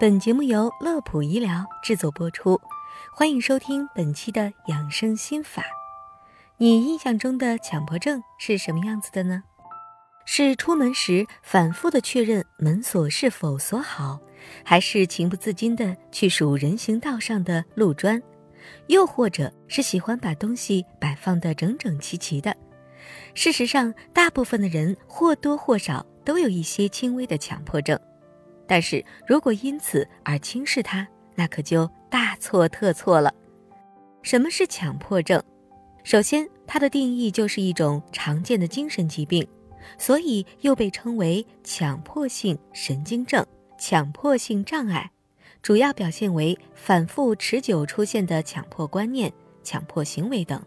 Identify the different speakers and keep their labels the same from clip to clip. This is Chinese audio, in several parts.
Speaker 1: 本节目由乐普医疗制作播出，欢迎收听本期的养生心法。你印象中的强迫症是什么样子的呢？是出门时反复的确认门锁是否锁好，还是情不自禁的去数人行道上的路砖，又或者是喜欢把东西摆放的整整齐齐的？事实上，大部分的人或多或少都有一些轻微的强迫症。但是如果因此而轻视它，那可就大错特错了。什么是强迫症？首先，它的定义就是一种常见的精神疾病，所以又被称为强迫性神经症、强迫性障碍，主要表现为反复持久出现的强迫观念、强迫行为等。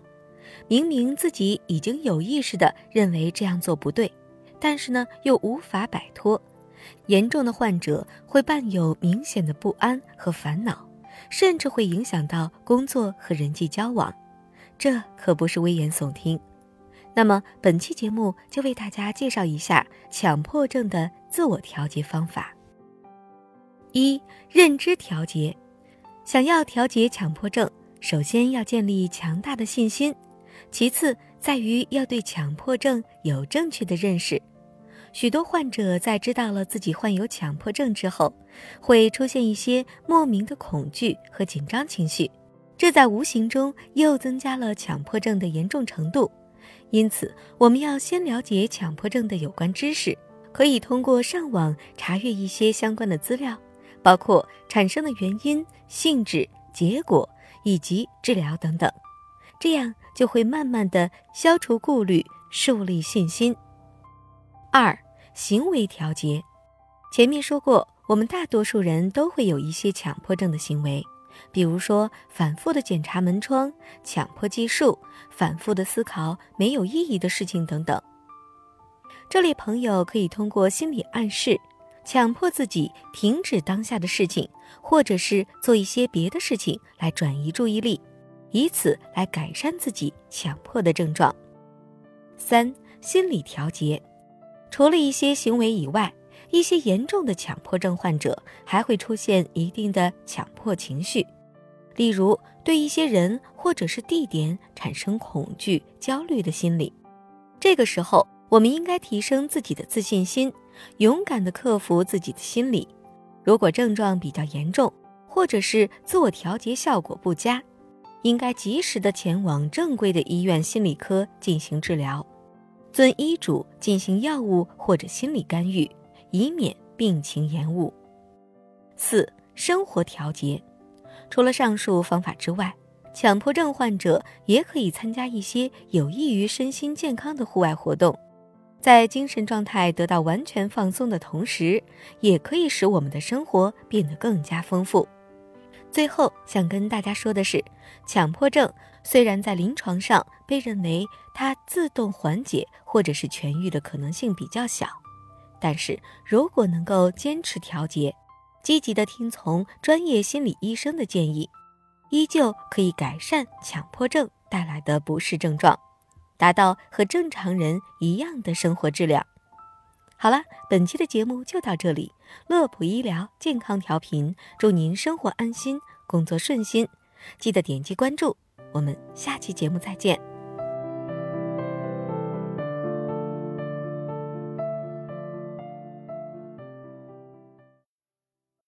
Speaker 1: 明明自己已经有意识的认为这样做不对，但是呢，又无法摆脱。严重的患者会伴有明显的不安和烦恼，甚至会影响到工作和人际交往，这可不是危言耸听。那么本期节目就为大家介绍一下强迫症的自我调节方法。一、认知调节。想要调节强迫症，首先要建立强大的信心，其次在于要对强迫症有正确的认识。许多患者在知道了自己患有强迫症之后，会出现一些莫名的恐惧和紧张情绪，这在无形中又增加了强迫症的严重程度。因此，我们要先了解强迫症的有关知识，可以通过上网查阅一些相关的资料，包括产生的原因、性质、结果以及治疗等等，这样就会慢慢的消除顾虑，树立信心。二、行为调节。前面说过，我们大多数人都会有一些强迫症的行为，比如说反复的检查门窗、强迫计数、反复的思考没有意义的事情等等。这类朋友可以通过心理暗示，强迫自己停止当下的事情，或者是做一些别的事情来转移注意力，以此来改善自己强迫的症状。三、心理调节。除了一些行为以外，一些严重的强迫症患者还会出现一定的强迫情绪，例如对一些人或者是地点产生恐惧、焦虑的心理。这个时候，我们应该提升自己的自信心，勇敢地克服自己的心理。如果症状比较严重，或者是自我调节效果不佳，应该及时的前往正规的医院心理科进行治疗。遵医嘱进行药物或者心理干预，以免病情延误。四、生活调节。除了上述方法之外，强迫症患者也可以参加一些有益于身心健康的户外活动，在精神状态得到完全放松的同时，也可以使我们的生活变得更加丰富。最后想跟大家说的是，强迫症虽然在临床上被认为它自动缓解或者是痊愈的可能性比较小，但是如果能够坚持调节，积极的听从专业心理医生的建议，依旧可以改善强迫症带来的不适症状，达到和正常人一样的生活质量。好了，本期的节目就到这里。乐普医疗健康调频，祝您生活安心，工作顺心。记得点击关注，我们下期节目再见。